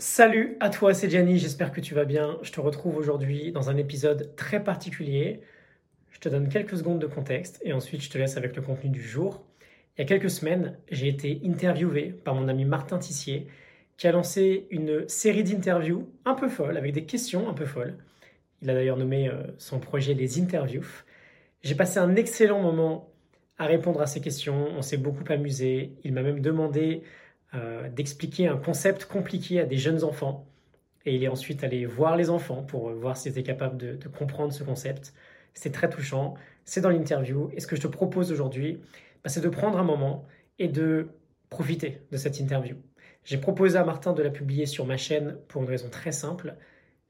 Salut à toi, c'est Gianni, j'espère que tu vas bien. Je te retrouve aujourd'hui dans un épisode très particulier. Je te donne quelques secondes de contexte et ensuite je te laisse avec le contenu du jour. Il y a quelques semaines, j'ai été interviewé par mon ami Martin Tissier qui a lancé une série d'interviews un peu folles, avec des questions un peu folles. Il a d'ailleurs nommé euh, son projet Les Interviews. J'ai passé un excellent moment à répondre à ces questions, on s'est beaucoup amusé. Il m'a même demandé euh, d'expliquer un concept compliqué à des jeunes enfants. Et il est ensuite allé voir les enfants pour voir s'ils étaient capables de, comprendre ce concept. C'est très touchant, c'est dans l'interview. Et ce que je te propose aujourd'hui, bah, c'est de prendre un moment et de profiter de cette interview. J'ai proposé à Martin de la publier sur ma chaîne pour une raison très simple.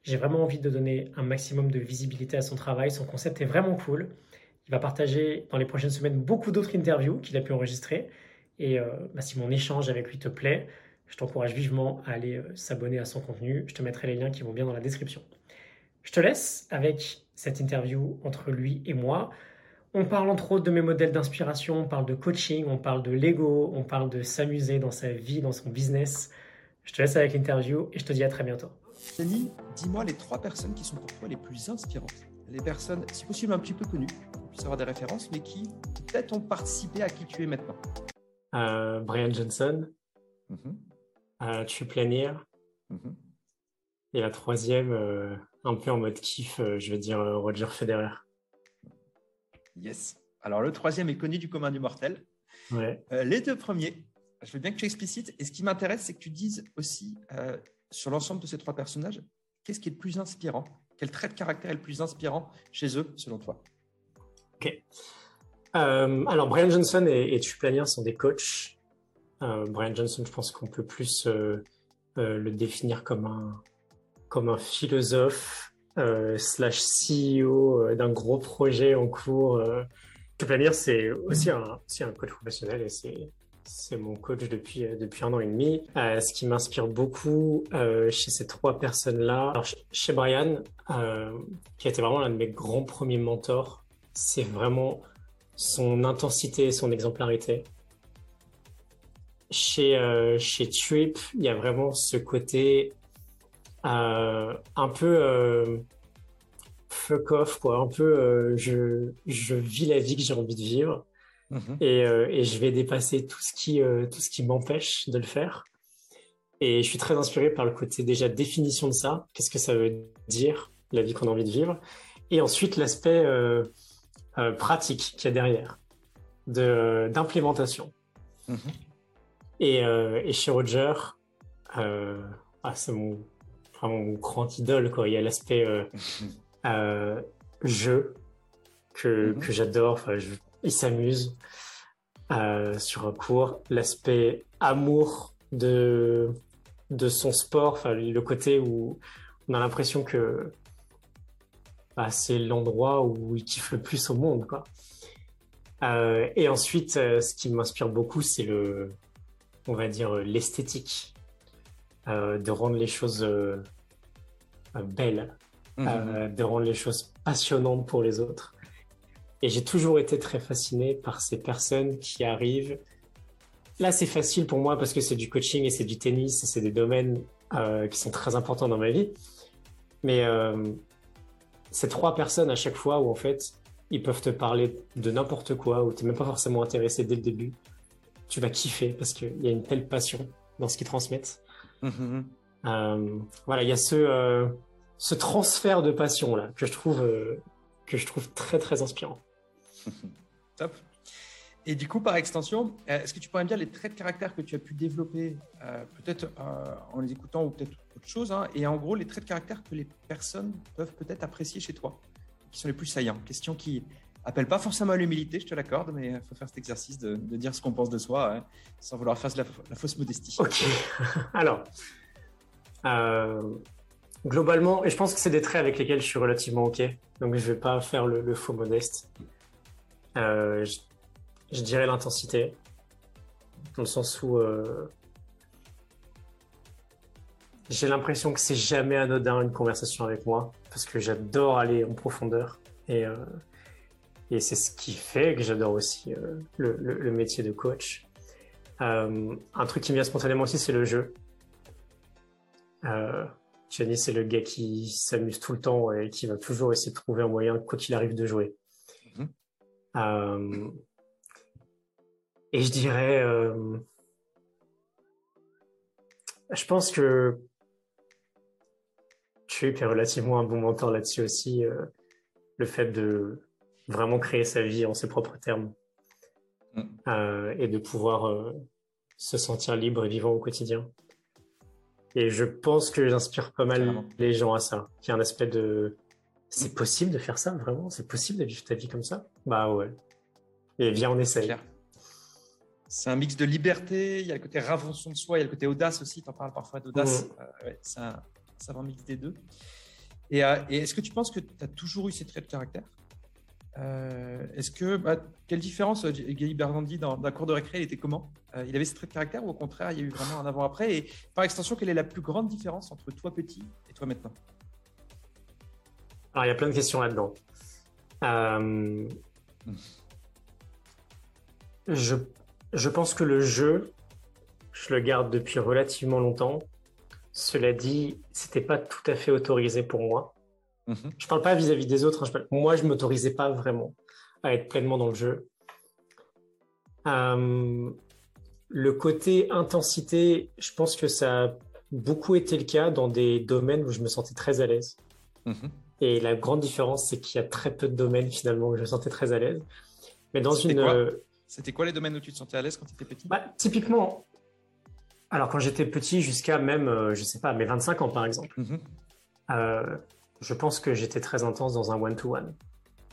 J'ai vraiment envie de donner un maximum de visibilité à son travail. Son concept est vraiment cool. Il va partager dans les prochaines semaines beaucoup d'autres interviews qu'il a pu enregistrer. Et euh, bah, si mon échange avec lui te plaît, je t'encourage vivement à aller euh, s'abonner à son contenu. Je te mettrai les liens qui vont bien dans la description. Je te laisse avec cette interview entre lui et moi. On parle entre autres de mes modèles d'inspiration, on parle de coaching, on parle de Lego, on parle de s'amuser dans sa vie, dans son business. Je te laisse avec l'interview et je te dis à très bientôt. Denis, dis-moi les trois personnes qui sont pour toi les plus inspirantes. Les personnes, si possible, un petit peu connues, puisse avoir des références, mais qui peut-être ont participé à qui tu es maintenant. Euh, Brian Johnson, mm -hmm. et la troisième, euh, un peu en mode kiff, je veux dire Roger Federer. Yes. Alors, le troisième est connu du commun du mortel. Ouais. Euh, les deux premiers, je veux bien que tu explicites. Et ce qui m'intéresse, c'est que tu dises aussi, euh, sur l'ensemble de ces trois personnages, qu'est-ce qui est le plus inspirant? Quel trait de caractère est le plus inspirant chez eux, selon toi? Ok. Euh, alors, Brian Johnson et, et sont des coachs. Euh, Brian Johnson, je pense qu'on peut plus euh, le définir comme un, comme un philosophe euh, slash CEO euh, d'un gros projet en cours. Euh. Dire, c'est aussi un, aussi un coach professionnel et c'est c'est mon coach depuis depuis un an et demi. Euh, ce qui m'inspire beaucoup euh, chez ces trois personnes-là, alors chez Brian, euh, qui a été vraiment l'un de mes grands premiers mentors, c'est vraiment son intensité et son exemplarité. Chez chez Trip, il y a vraiment ce côté euh, un peu euh, fuck off, quoi. Un peu, euh, je, je vis la vie que j'ai envie de vivre Mhm. et, euh, et je vais dépasser tout ce qui, euh, tout ce qui m'empêche de le faire. Et je suis très inspiré par le côté déjà définition de ça. Qu'est-ce que ça veut dire, la vie qu'on a envie de vivre? Et ensuite, l'aspect euh, pratique qu'il y a derrière, de- d'implémentation. Mhm. Et, euh, et chez Roger, euh, ah, c'est mon, vraiment mon grand idole. Quoi. Il y a l'aspect euh, jeu que, Mhm. que j'adore. Enfin, je- il s'amuse sur un cours. L'aspect amour de, de son sport, enfin, le côté où on a l'impression que bah, c'est l'endroit où il kiffe le plus au monde. Quoi. Euh, et ensuite, euh, ce qui m'inspire beaucoup, c'est le, on va dire, l'esthétique, euh, de rendre les choses belles, euh, de rendre les choses passionnantes pour les autres. Et j'ai toujours été très fasciné par ces personnes qui arrivent. Là, c'est facile pour moi parce que c'est du coaching et c'est du tennis et c'est des domaines qui sont très importants dans ma vie. Mais euh, ces trois personnes à chaque fois où en fait ils peuvent te parler de n'importe quoi, où tu n'es même pas forcément intéressé dès le début, tu vas kiffer parce qu'il y a une telle passion dans ce qu'ils transmettent. Mhm. Euh, voilà, il y a ce, euh, ce transfert de passion là que je trouve euh, que je trouve très très inspirant. Top. Et du coup, par extension, euh, est-ce que tu pourrais me dire les traits de caractère que tu as pu développer, euh, peut-être euh, en les écoutant ou peut-être autre chose, hein, et en gros les traits de caractère que les personnes peuvent peut-être apprécier chez toi, qui sont les plus saillants? Question qui appelle pas forcément à l'humilité, je te l'accorde, mais il faut faire cet exercice de, dire ce qu'on pense de soi, hein, sans vouloir faire la, fausse modestie. Ok. Alors, globalement, et je pense que c'est des traits avec lesquels je suis relativement ok, donc je vais pas faire le, faux modeste. Je, je dirais l'intensité, dans le sens où euh, j'ai l'impression que c'est jamais anodin une conversation avec moi, parce que j'adore aller en profondeur et euh, et c'est ce qui fait que j'adore aussi euh, le, le, le métier de coach. Un truc qui me vient spontanément aussi, c'est le jeu. Euh, Gianni, c'est le gars qui s'amuse tout le temps et qui va toujours essayer de trouver un moyen, quoi qu'il arrive, de jouer. Mhm. Euh, et je dirais, euh, je pense que tu es relativement un bon mentor là-dessus aussi. Euh, le fait de vraiment créer sa vie en ses propres termes mm. et de pouvoir se sentir libre et vivant au quotidien. Et je pense que j'inspire pas mal les gens à ça. Il y a un aspect de c'est possible de faire ça vraiment? C'est possible de vivre ta vie comme ça? Bah ouais. Et viens, on essaye. C'est un mix de liberté, il y a le côté réinvention de soi, il y a le côté audace aussi, tu en parles parfois d'audace. Mmh. Euh, ouais, c'est un, un mix des deux. Et, euh, et est-ce que tu penses que tu as toujours eu ces traits de caractère? Euh, est-ce que bah, quelle différence euh, Gaël Bernandi dans, la cours de récré, il était comment? Il avait ce trait de caractère ou au contraire, il y a eu vraiment un avant-après? Et par extension, quelle est la plus grande différence entre toi petit et toi maintenant? Alors, il y a plein de questions là-dedans. je, je pense que le jeu, je le garde depuis relativement longtemps. Cela dit, c'était pas tout à fait autorisé pour moi. Mhm. Je parle pas vis-à-vis des autres. Hein, moi, je m'autorisais pas vraiment à être pleinement dans le jeu. Euh, le côté intensité, je pense que ça a beaucoup été le cas dans des domaines où je me sentais très à l'aise. Mhm. Et la grande différence, c'est qu'il y a très peu de domaines finalement où je me sentais très à l'aise. Mais dans une. Euh, C'était quoi les domaines où tu te sentais à l'aise quand tu étais petit? Bah, Typiquement, alors quand j'étais petit, jusqu'à même, euh, je sais pas, mes 25 ans par exemple. Mhm je pense que j'étais très intense dans un one-to-one.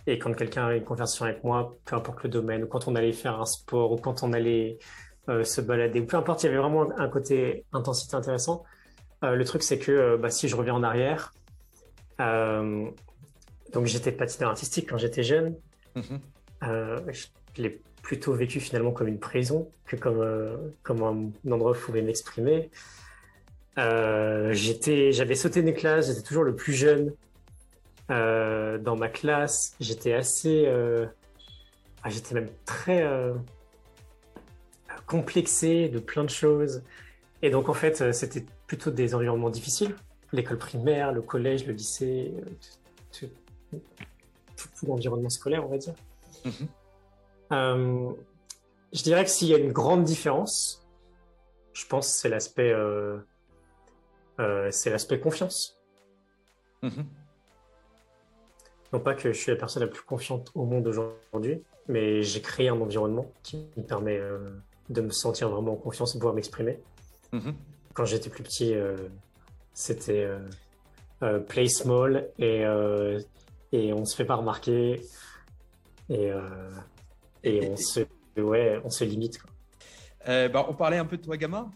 Et quand quelqu'un a une conversation avec moi, peu importe le domaine, ou quand on allait faire un sport, ou quand on allait euh, se balader, ou peu importe, il y avait vraiment un côté intensité intéressant. Euh, le truc, c'est que euh, bah, si je reviens en arrière, donc j'étais patineur artistique quand j'étais jeune. Mm-hmm. je l'ai plutôt vécu finalement comme une prison que comme, comme un endroit où je pouvais m'exprimer. Euh, j'avais sauté des classes, j'étais toujours le plus jeune euh, dans ma classe. J'étais assez, euh, ah, j'étais même très complexé de plein de choses. Et donc en fait, c'était plutôt des environnements difficiles. L'école primaire, le collège, le lycée, tout, l'environnement scolaire, on va dire. Mm-hmm. je dirais que s'il y a une grande différence, je pense que c'est l'aspect euh, c'est l'aspect confiance. Mhm. Non pas que je suis la personne la plus confiante au monde aujourd'hui, mais j'ai créé un environnement qui me permet euh, de me sentir vraiment en confiance et pouvoir m'exprimer. Mhm. Quand j'étais plus petit, euh, c'était play small et, et on se fait pas remarquer et, et, on, se, ouais, on se limite. Bah, on parlait un peu de toi, gamin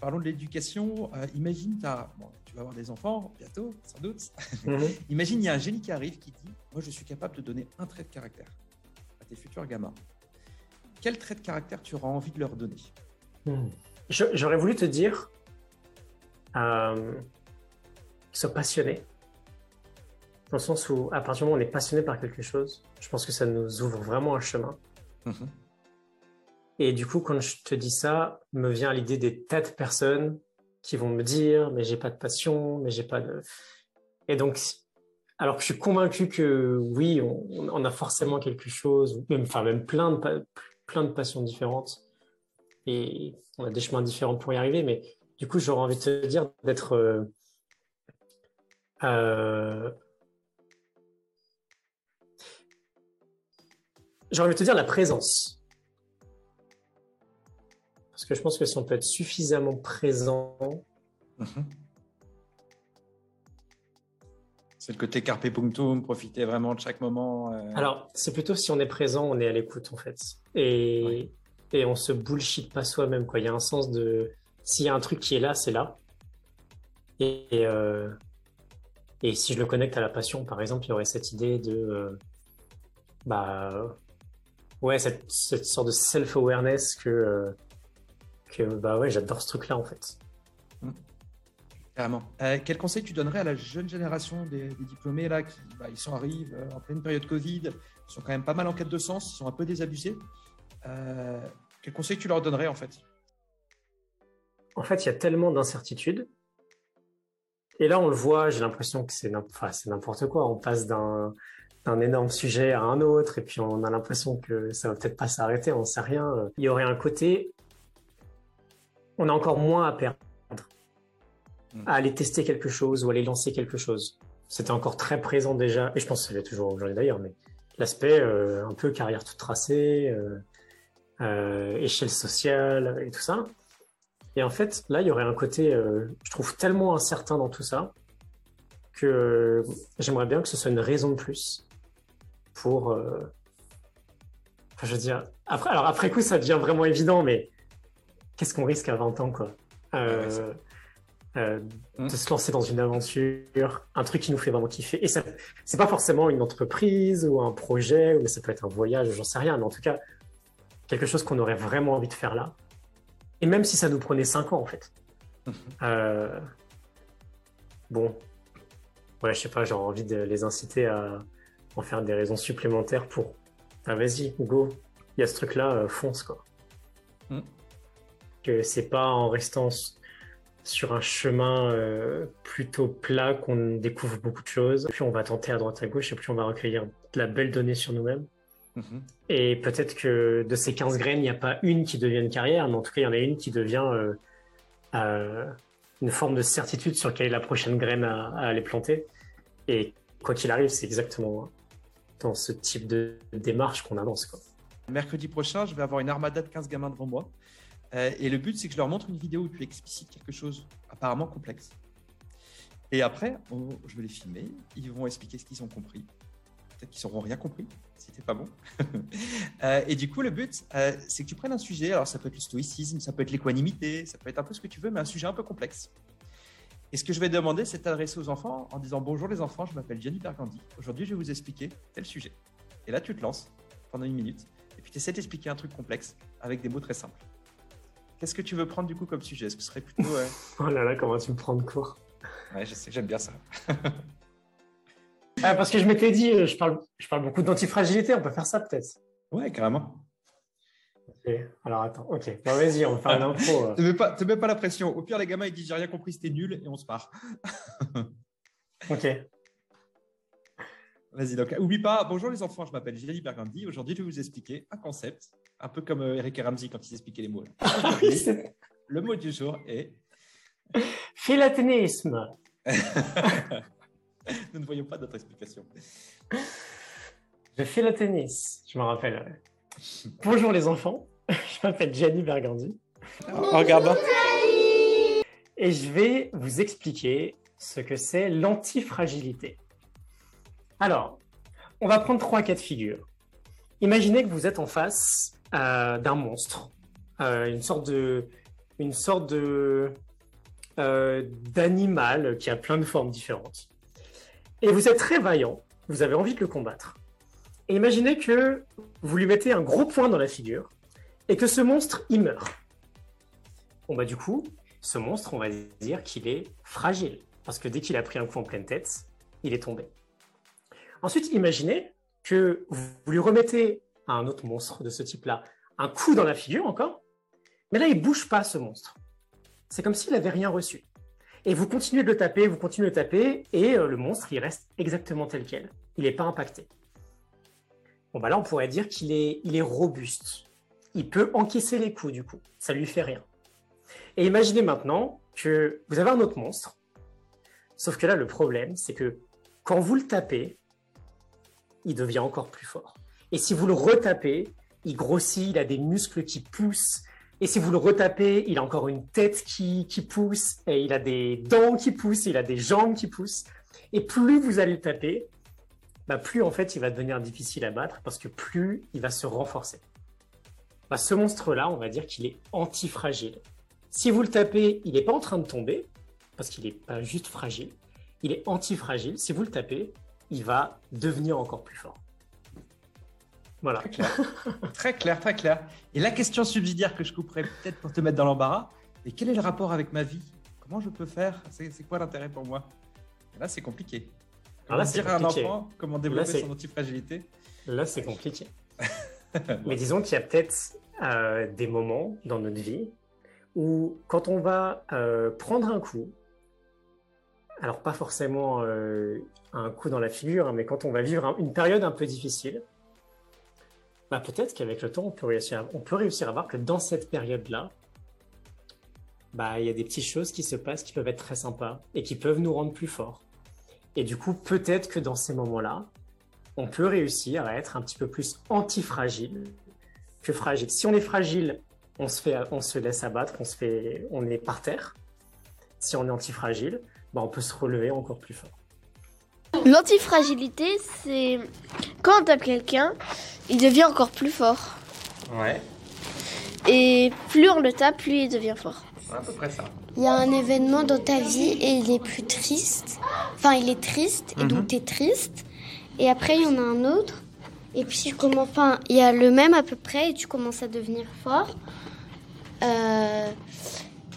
parlons de l'éducation. Euh, imagine, tu vas avoir des enfants bientôt, sans doute. Mhm. imagine, il y a un génie qui arrive qui dit Moi, je suis capable de donner un trait de caractère à tes futurs gamins. Quel trait de caractère tu auras envie de leur donner? Hmm. J'aurais voulu te dire euh, qu'ils soient passionnés. Dans le sens où, à partir du moment où on est passionné par quelque chose, je pense que ça nous ouvre vraiment un chemin. Mhm. Et du coup, quand je te dis ça, me vient l'idée des tas de personnes qui vont me dire, mais j'ai pas de passion, mais j'ai pas de. Et donc, alors que je suis convaincu que oui, on, a forcément quelque chose, même, enfin même plein de plein de passions différentes, et on a des chemins différents pour y arriver. Mais du coup, j'aurais envie de te dire d'être euh, euh, j'aurais envie de te dire la présence. Parce que je pense que si on peut être suffisamment présent. Mhm. C'est le côté carpe punctum, profiter vraiment de chaque moment. Euh. Alors, c'est plutôt si on est présent, on est à l'écoute en fait. Et, et on se bullshit pas soi-même. Il y a un sens de. S'il y a un truc qui est là, c'est là. Et, euh, et, si je le connecte à la passion, par exemple, il y aurait cette idée de. Euh, bah. Ouais, cette, cette sorte de self-awareness que bah ouais, j'adore ce truc-là en fait. Mmh. Carrément. Euh, quel conseil tu donnerais à la jeune génération des, diplômés là qui bah, ils sont arrivent euh, en pleine période Covid, ils sont quand même pas mal en quête de sens, ils sont un peu désabusés. Euh, quel conseil tu leur donnerais en fait? En fait, il y a tellement d'incertitudes Et là, on le voit, j'ai l'impression que c'est n'importe quoi. On passe d'un énorme sujet à un autre, et puis on a l'impression que ça va peut-être pas s'arrêter, on sait rien. Il y aurait un côté, on a encore moins à perdre hmm. à aller tester quelque chose ou aller lancer quelque chose. C'était encore très présent déjà, et je pense que c'est toujours aujourd'hui d'ailleurs, mais l'aspect euh, un peu carrière toute tracée, euh, euh, échelle sociale et tout ça. Et en fait, là, il y aurait un côté, je trouve, tellement incertain dans tout ça que j'aimerais bien que ce soit une raison de plus pour. Enfin, je veux dire, après, alors après coup, ça devient vraiment évident, mais qu'est-ce qu'on risque à 20 ans, quoi? Euh, mmh. de se lancer dans une aventure, un truc qui nous fait vraiment kiffer. Et ça, c'est pas forcément une entreprise ou un projet, mais ça peut être un voyage, j'en sais rien, mais en tout cas, quelque chose qu'on aurait vraiment envie de faire là. Et même si ça nous prenait 5 ans, en fait. Euh, bon, ouais, je sais pas, j'ai envie de les inciter à en faire des raisons supplémentaires pour, ah, vas-y, go, il y a ce truc-là, euh, fonce, quoi. Mmh. Que c'est pas en restant sur un chemin euh, plutôt plat qu'on découvre beaucoup de choses. Puis on va tenter à droite à gauche et puis on va recueillir de la belle donnée sur nous-mêmes. Mhm. Et peut-être que de ces 15 graines, il n'y a pas une qui devient une carrière, mais en tout cas, il y en a une qui devient euh, une forme de certitude sur quelle est la prochaine graine à, aller planter. Et quoi qu'il arrive, c'est exactement dans ce type de démarche qu'on avance. Mercredi prochain, je vais avoir une armada de 15 gamins devant moi. Euh, et le but, c'est que je leur montre une vidéo où tu explicites quelque chose apparemment complexe. Et après, je vais les filmer. Ils vont expliquer ce qu'ils ont compris. Peut-être qu'ils n'auront rien compris, c'était pas bon. Euh, et du coup, le but, euh, c'est que tu prennes un sujet. Alors, ça peut être le stoïcisme, ça peut être l'équanimité, ça peut être un peu ce que tu veux, mais un sujet un peu complexe. Et ce que je vais demander, c'est d'adresser aux enfants en disant Bonjour les enfants, je m'appelle Jenny Bergandi. Aujourd'hui, je vais vous expliquer tel sujet. Et là, tu te lances pendant une minute et puis tu essaies d'expliquer un truc complexe avec des mots très simples. Qu'est-ce que tu veux prendre du coup comme sujet? Est-ce que ce serait plutôt. oh là là, comment tu me prends de court Ouais, je sais, j'aime bien ça. ah, parce que je m'étais dit, euh, je parle, je parle beaucoup d'antifragilité, on peut faire ça peut-être. Ouais, carrément. Alors attends, ok. vas-y, on va faire une info. Euh. te, mets pas, mets pas la pression. Au pire, les gamins, ils disent j'ai rien compris, c'était nul et on se part. ok. Vas-y, donc, oublie pas. Bonjour les enfants, je m'appelle Gilles Bergandi. Aujourd'hui, je vais vous expliquer un concept un peu comme euh, Eric Ramsey quand ils expliquaient les mots. le mot du jour est philaténisme. Nous ne voyons pas d'autre explication. Je fais le tennis, je me rappelle. Bonjour les enfants, je m'appelle Gianni Bergandi. En regardant. Et je vais vous expliquer ce que c'est l'antifragilité. Alors, on va prendre trois cas de figure. Imaginez que vous êtes en face euh, d'un monstre, euh, une sorte de, une sorte de euh, d'animal qui a plein de formes différentes. Et vous êtes très vaillant, vous avez envie de le combattre. Et imaginez que vous lui mettez un gros point dans la figure et que ce monstre il meurt. Bon bah du coup, ce monstre, on va dire qu'il est fragile parce que dès qu'il a pris un coup en pleine tête, il est tombé. Ensuite, imaginez que vous lui remettez à un autre monstre de ce type-là un coup dans la figure encore, mais là, il bouge pas ce monstre. C'est comme s'il n'avait rien reçu. Et vous continuez de le taper, vous continuez de le taper, et euh, le monstre, il reste exactement tel quel. Il n'est pas impacté. Bon, bah là, on pourrait dire qu'il est, robuste. Il peut encaisser les coups, du coup. Ça lui fait rien. Et imaginez maintenant que vous avez un autre monstre. Sauf que là, le problème, c'est que quand vous le tapez, il devient encore plus fort. Et si vous le retapez, il grossit, il a des muscles qui poussent. Et si vous le retapez, il a encore une tête qui, qui pousse, et il a des dents qui poussent, il a des jambes qui poussent. Et plus vous allez le taper, bah plus en fait il va devenir difficile à battre parce que plus il va se renforcer. Bah, ce monstre-là, on va dire qu'il est antifragile. Si vous le tapez, il n'est pas en train de tomber, parce qu'il n'est pas juste fragile, il est antifragile. Si vous le tapez, il va devenir encore plus fort. Voilà. Très clair. très clair, Et la question subsidiaire que je couperais peut-être pour te mettre dans l'embarras, et quel est le rapport avec ma vie? Comment je peux faire? C'est quoi l'intérêt pour moi? Là, c'est compliqué. Alors là, dire à un enfant comment développer son antifragilité? Là, c'est compliqué. Mais disons qu'il y a peut-être euh, des moments dans notre vie où, quand on va euh, prendre un coup, alors pas forcément un coup dans la figure, hein, mais quand on va vivre une période un peu difficile, bah peut-être qu'avec le temps, on peut, réussir à, on peut réussir à voir que dans cette période-là, bah, il y a des petites choses qui se passent qui peuvent être très sympas et qui peuvent nous rendre plus forts. Et du coup, peut-être que dans ces moments-là, on peut réussir à être un petit peu plus antifragile que fragile. Si on est fragile, on se, fait, on se laisse abattre, on, se fait, on est par terre. Si on est antifragile, bah, on peut se relever encore plus fort. L'antifragilité, c'est quand on tape quelqu'un, il devient encore plus fort. Ouais. Et plus on le tape, plus il devient fort. à peu près ça. Il y a un événement dans ta vie et il est plus triste. Enfin, il est triste et donc mhm. tu es triste. Et après, il y en a un autre. Et puis, tu commences, enfin, il y a le même à peu près et tu commences à devenir fort. Euh,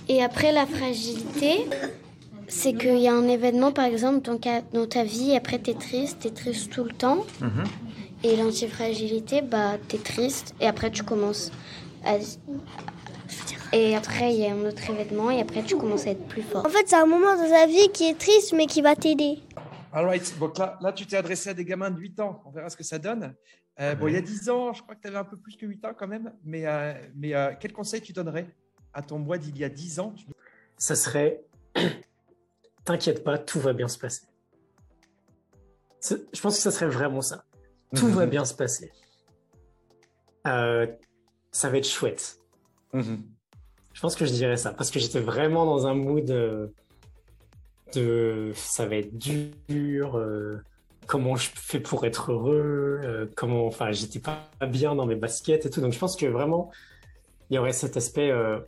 et après, la fragilité, c'est qu'il y a un événement, par exemple, dans, dans ta vie, après, tu es triste, tu es triste tout le temps. Mhm. Et l'antifragilité, bah, tu es triste et après, tu commences à. Et après, il y a un autre événement et après, tu commences à être plus fort. En fait, c'est un moment dans ta vie qui est triste mais qui va t'aider. Alright, donc là, là tu t'es adressé à des gamins de 8 ans. On verra ce que ça donne. Euh, bon, il y a 10 ans, je crois que tu avais un peu plus que 8 ans quand même. Mais, euh, mais euh, quel conseil tu donnerais à ton moi d'il y a 10 ans? Ça serait T'inquiète pas, tout va bien se passer. Je pense que ça serait vraiment ça. Tout va mhm. bien se passer. ça va être chouette. Mhm. Je pense que je dirais ça parce que j'étais vraiment dans un mood de ça va être dur, euh, comment je fais pour être heureux, euh, comment, enfin, j'étais pas bien dans mes baskets et tout. Donc je pense que vraiment, il y aurait cet aspect, euh,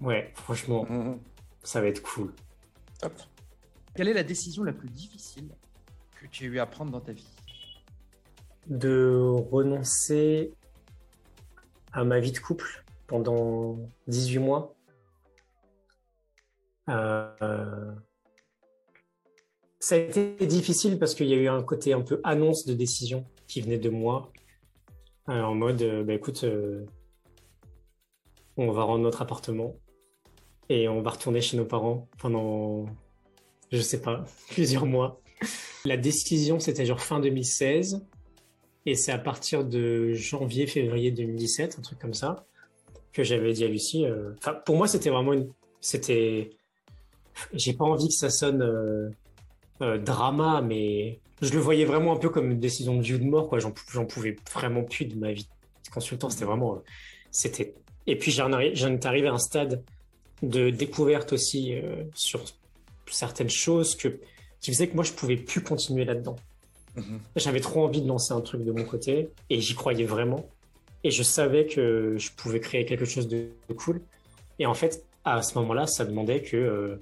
ouais, franchement, mm-hmm. ça va être cool. Top. Quelle est la décision la plus difficile que tu as eu à prendre dans ta vie? De renoncer à ma vie de couple pendant 18 mois? Euh, ça a été difficile parce qu'il y a eu un côté un peu annonce de décision qui venait de moi, euh, en mode, euh, bah, écoute, on va rendre notre appartement et on va retourner chez nos parents pendant, je sais pas, plusieurs mois. La décision, c'était genre fin 2016 et c'est à partir de janvier, février 2017, un truc comme ça, que j'avais dit à Lucie. Pour moi, c'était vraiment une, c'était j'ai pas envie que ça sonne euh, euh, drama, mais je le voyais vraiment un peu comme une décision de vie ou de mort. Quoi. J'en, pouvais vraiment plus de ma vie de consultant. C'était vraiment. c'était... Et puis j'en, étais arrivé à un stade de découverte aussi euh, sur certaines choses que, qui faisait que moi je pouvais plus continuer là-dedans. Mm-hmm. J'avais trop envie de lancer un truc de mon côté et j'y croyais vraiment. Et je savais que je pouvais créer quelque chose de, cool. Et en fait, à ce moment-là, ça demandait que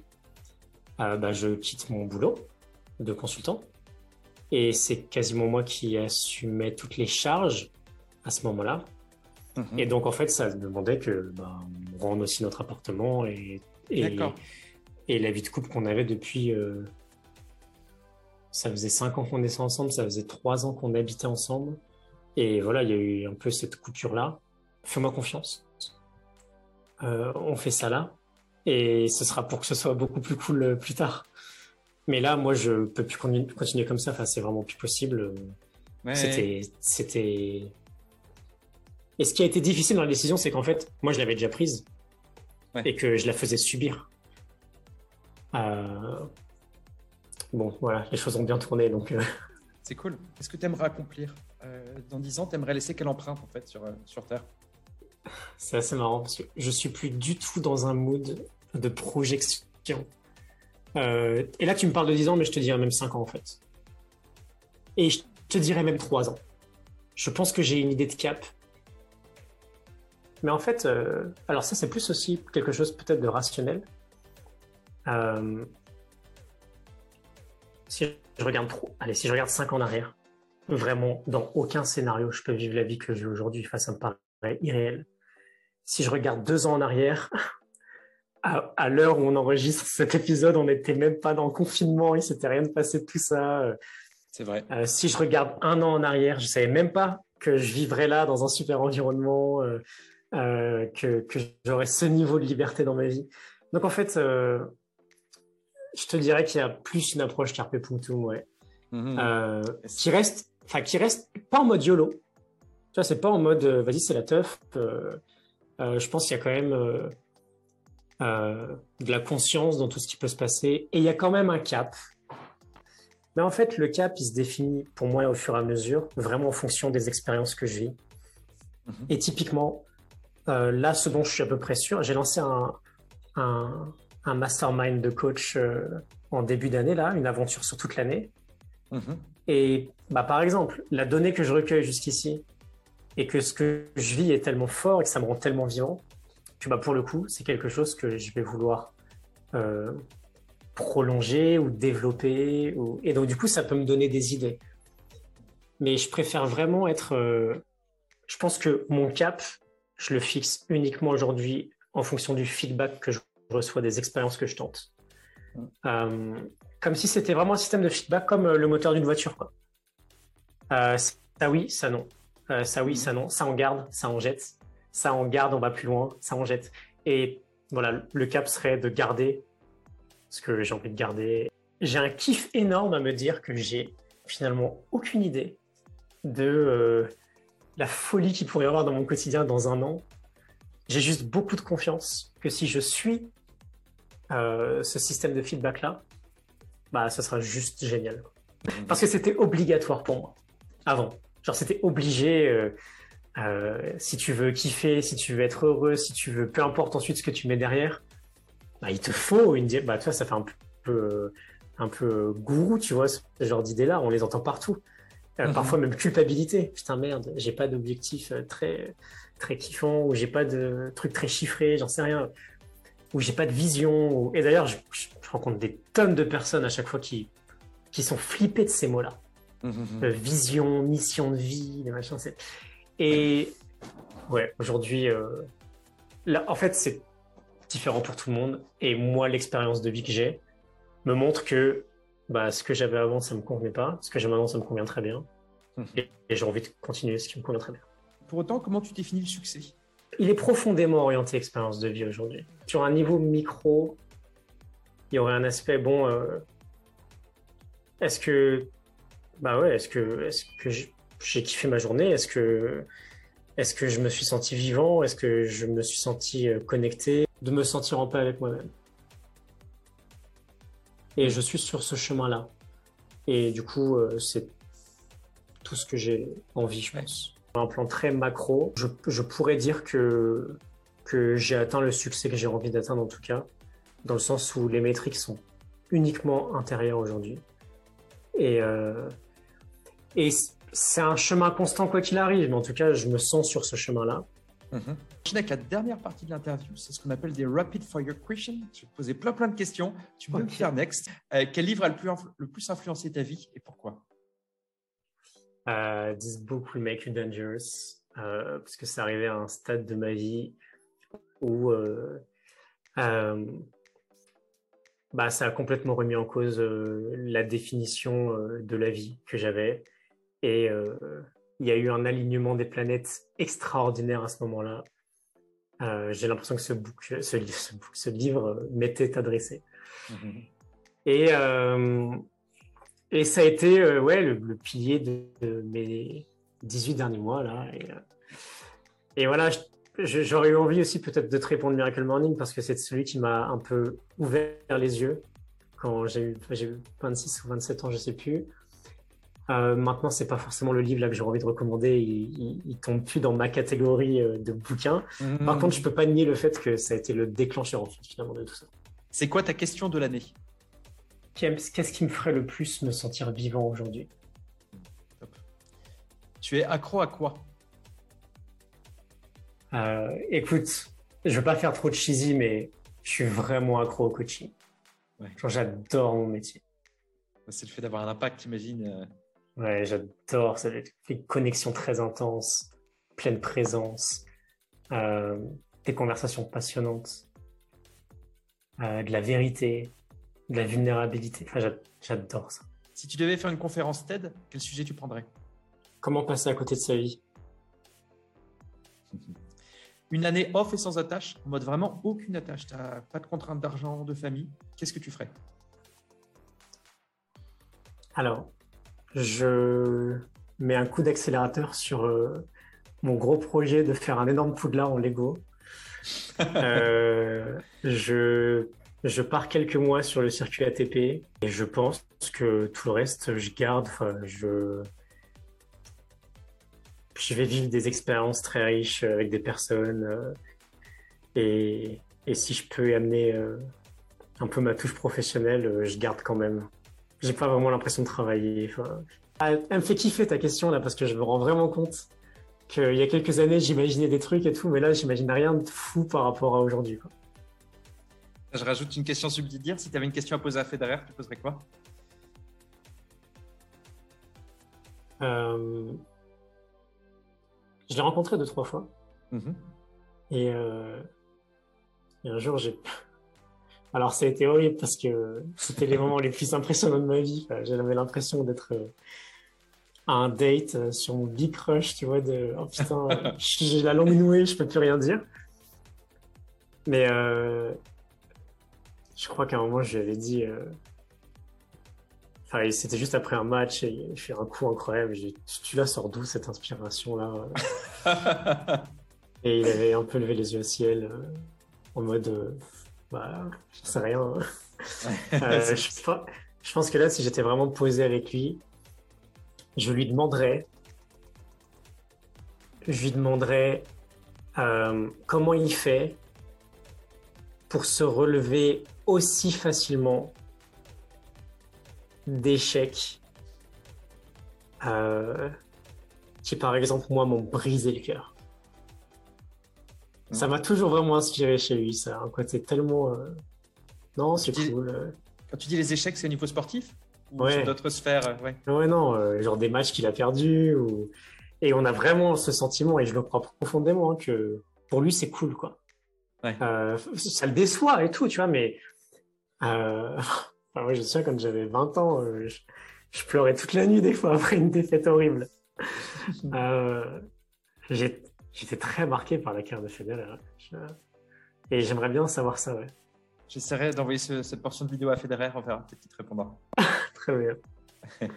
euh, bah, je quitte mon boulot de consultant. Et c'est quasiment moi qui assumais toutes les charges à ce moment-là. Mhm. Et donc, en fait, ça demandait que bah, on rende aussi notre appartement et, et, et la vie de couple qu'on avait depuis. Euh, ça faisait cinq ans qu'on était ensemble, ça faisait trois ans qu'on habitait ensemble. Et voilà, il y a eu un peu cette coupure-là. Fais-moi confiance. Euh, on fait ça là. Et ce sera pour que ce soit beaucoup plus cool euh, plus tard. Mais là, moi, je peux plus continuer comme ça. Enfin, c'est vraiment plus possible. c'était, c'était. Et ce qui a été difficile dans la décision, c'est qu'en fait, moi, je l'avais déjà prise et que je la faisais subir. Euh, bon, voilà, les choses ont bien tourné, donc. Euh. C'est cool. Qu'est-ce que tu aimerais accomplir dans 10 ans Tu aimerais laisser quelle empreinte en fait sur, sur Terre? C'est assez marrant parce que je suis plus du tout dans un mood de projection. Euh, et là, tu me parles de 10 ans, mais je te dirais même 5 ans en fait. Et je te dirais même 3 ans. Je pense que j'ai une idée de cap. Mais en fait, euh, alors ça, c'est plus aussi quelque chose peut-être de rationnel. Euh, si je regarde trop, allez, si je regarde 5 ans en arrière, vraiment, dans aucun scénario, je peux vivre la vie que vis aujourd'hui. Enfin, ça me paraît irréel si je regarde deux ans en arrière, à, l'heure où on enregistre cet épisode, on n'était même pas dans le confinement, il s'était rien passé de tout ça. C'est vrai. Euh, si je regarde un an en arrière, je savais même pas que je vivrais là dans un super environnement, euh, euh, que, que j'aurais ce niveau de liberté dans ma vie. Donc en fait, je te dirais qu'il y a plus une approche carpe punctum, ouais. Euh, qui reste, enfin, qui reste pas en mode YOLO. Tu vois, c'est pas en mode euh, vas-y, c'est la teuf. Euh, euh, je pense qu'il y a quand même euh, euh, de la conscience dans tout ce qui peut se passer. Et il y a quand même un cap. Mais en fait, le cap, il se définit pour moi au fur et à mesure, vraiment en fonction des expériences que je vis. Mhm. Et typiquement, euh, là, ce dont je suis à peu près sûr, j'ai lancé un, un, un mastermind de coach euh, en début d'année, là, une aventure sur toute l'année. Mhm. Et bah, par exemple, la donnée que je recueille jusqu'ici et que ce que je vis est tellement fort et que ça me rend tellement vivant que bah, pour le coup, c'est quelque chose que je vais vouloir euh, prolonger ou développer. Ou... Et donc, du coup, ça peut me donner des idées. Mais je préfère vraiment être. euh, Je pense que mon cap, je le fixe uniquement aujourd'hui en fonction du feedback que je reçois des expériences que je tente. Euh, comme si c'était vraiment un système de feedback comme le moteur d'une voiture. Quoi. Euh, ça oui, ça non. Euh, ça oui, ça non. Ça en garde, ça en jette. Ça en garde, on va plus loin, ça en jette. Et voilà, le cap serait de garder ce que j'ai envie de garder. J'ai un kiff énorme à me dire que j'ai finalement aucune idée de euh, la folie qu'il pourrait y avoir dans mon quotidien dans un an. J'ai juste beaucoup de confiance que si je suis euh, ce système de feedback-là, bah, ça sera juste génial. Parce que c'était obligatoire pour moi, avant. Genre, c'était obligé, euh, euh, si tu veux kiffer, si tu veux être heureux, si tu veux, peu importe ensuite ce que tu mets derrière, bah, il te faut une... di- Bah, tu vois, ça fait un peu, un peu gourou, tu vois, ce genre d'idées-là, on les entend partout. Euh, Mhm. Parfois même culpabilité. Putain, merde, j'ai pas d'objectif très, très kiffant, ou j'ai pas de truc très chiffré, j'en sais rien où j'ai pas de vision. ou- Et d'ailleurs, je, je- je rencontre des tonnes de personnes à chaque fois qui, qui sont flippées de ces mots-là. Euh, vision, mission de vie, des machins. c'est- Et ouais, aujourd'hui, euh, là, en fait, c'est différent pour tout le monde. Et moi, l'expérience de vie que j'ai me montre que bah, ce que j'avais avant, ça me convenait pas. Ce que j'ai maintenant, ça me convient très bien. Mhm. Et, et j'ai envie de continuer ce qui me convient très bien. Pour autant, comment tu définis le succès? Il est profondément orienté expérience de vie aujourd'hui. Sur un niveau micro, il y aurait un aspect bon. euh, est-ce que, bah ouais, est-ce que, est-ce que j- j'ai kiffé ma journée? Est-ce que, est-ce que je me suis senti vivant? Est-ce que je me suis senti euh, connecté? De me sentir en paix avec moi-même. Et je suis sur ce chemin-là. Et du coup, euh, c'est tout ce que j'ai envie, je pense. Un plan très macro, je, je pourrais dire que, que j'ai atteint le succès que j'ai envie d'atteindre en tout cas, dans le sens où les métriques sont uniquement intérieures aujourd'hui. Et, euh, et c'est un chemin constant quoi qu'il arrive, mais en tout cas, je me sens sur ce chemin-là. Mhm. Je avec la dernière partie de l'interview, c'est ce qu'on appelle des rapid fire questions. Je vais te poser plein plein de questions. Tu peux me Ok. faire next. Euh, quel livre a le plus, le plus influencé ta vie et pourquoi? Euh, This book will make you dangerous, euh, parce que c'est arrivé à un stade de ma vie où bah, ça a complètement remis en cause la définition de la vie que j'avais. Et euh, il y a eu un alignement des planètes extraordinaire à ce moment-là. Euh, J'ai l'impression que ce, book, ce, li- ce book- ce livre euh, m'était adressé. Et, euh, et ça a été ouais, le, le pilier de, de mes 18 derniers mois. Là, et, et voilà, j'aurais eu envie aussi peut-être de te répondre Miracle Morning parce que c'est celui qui m'a un peu ouvert les yeux quand j'ai eu, j'ai eu 26 ou 27 ans, je sais plus. Euh, maintenant, c'est pas forcément le livre là que j'ai envie de recommander. Il, il, il tombe plus dans ma catégorie euh, de bouquins. Par contre, je peux pas nier le fait que ça a été le déclencheur en fait, finalement de tout ça. c'est quoi ta question de l'année? Qu'est-ce qu'est-ce qui me ferait le plus me sentir vivant aujourd'hui? Tu es accro à quoi? Euh, écoute, je veux pas faire trop de cheesy, mais je suis vraiment accro au coaching. Ouais. Genre, j'adore mon métier. C'est le fait d'avoir un impact, j'imagine. Ouais, j'adore. Une connexion très intense, pleine présence, euh, des conversations passionnantes, euh, de la vérité, de la vulnérabilité. Enfin, j'a- j'adore ça. Si tu devais faire une conférence TED, quel sujet tu prendrais? Comment passer à côté de sa vie? Une année off et sans attache, en mode vraiment aucune attache. Tu n'as pas de contrainte d'argent, de famille. Qu'est-ce que tu ferais? Alors, je mets un coup d'accélérateur sur euh, mon gros projet de faire un énorme poudlard en Lego. Euh, je, je pars quelques mois sur le circuit ATP et je pense que tout le reste, je garde. Je, je vais vivre des expériences très riches avec des personnes euh, et, et si je peux amener euh, un peu ma touche professionnelle, euh, je garde quand même. J'ai pas vraiment l'impression de travailler. Enfin, ah, elle me fait kiffer ta question là parce que je me rends vraiment compte qu'il y a quelques années j'imaginais des trucs et tout, mais là j'imagine rien de fou par rapport à aujourd'hui. Je rajoute une question subsidiaire. Si tu avais une question à poser à Federer, tu poserais quoi? Euh, Je l'ai rencontré deux trois fois Mhm. et, euh, et un jour j'ai. Alors ça a été horrible parce que c'était les moments les plus impressionnants de ma vie. Enfin, J'avais l'impression d'être euh, à un date euh, sur mon big crush, tu vois, de oh putain, euh, j'ai la langue nouée, je peux plus rien dire. Mais euh, je crois qu'à un moment je lui avais dit. euh, Enfin, c'était juste après un match et il fait un coup incroyable. J'ai dit, tu la sors d'où cette inspiration là Et il avait un peu levé les yeux au ciel euh, en mode bah, sais rien. Euh, je, pe- je pense que là, si j'étais vraiment posé avec lui, je lui demanderais, je lui demanderais euh, comment il fait pour se relever aussi facilement d'échecs euh, qui, par exemple, moi, m'ont brisé le cœur. Ça m'a toujours vraiment inspiré chez lui, ça. Un côté tellement. euh, Non, c'est cool. Quand tu dis les échecs, c'est au niveau sportif Ou Ouais. sur d'autres sphères euh, ouais. Ouais, non, euh, genre des matchs qu'il a perdus. Ou... Et on a vraiment ce sentiment, et je le crois profondément, hein, que pour lui, c'est cool, quoi. Ouais. Euh, ça le déçoit et tout, tu vois, mais. Euh... enfin, moi, je me souviens, quand j'avais 20 ans, euh, je... je pleurais toute la nuit, des fois, après une défaite horrible. euh... j'ai- J'étais très marqué par la carrière de Federer. hein. Je- Et j'aimerais bien savoir ça, ouais. J'essaierai d'envoyer ce- cette portion de vidéo à Federer, on verra, peut-être qu'il te répondra. Très bien.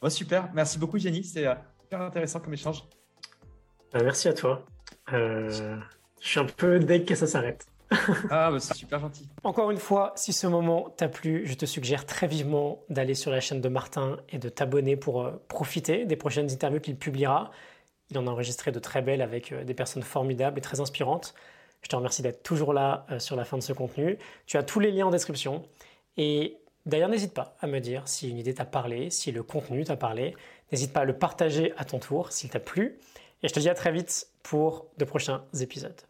Bon, super, merci beaucoup Jenny, c'est euh, super intéressant comme échange. Euh, merci à toi. Euh... Je suis un peu deg que ça s'arrête. Ah, bah, c'est super gentil. Encore une fois, si ce moment t'a plu, je te suggère très vivement d'aller sur la chaîne de Martin et de t'abonner pour euh, profiter des prochaines interviews qu'il publiera. Il en a enregistré de très belles avec euh, des personnes formidables et très inspirantes. Je te remercie d'être toujours là euh, sur la fin de ce contenu. Tu as tous les liens en description. Et d'ailleurs, n'hésite pas à me dire si une idée t'a parlé, si le contenu t'a parlé. N'hésite pas à le partager à ton tour s'il t'a plu. Et je te dis à très vite pour de prochains épisodes.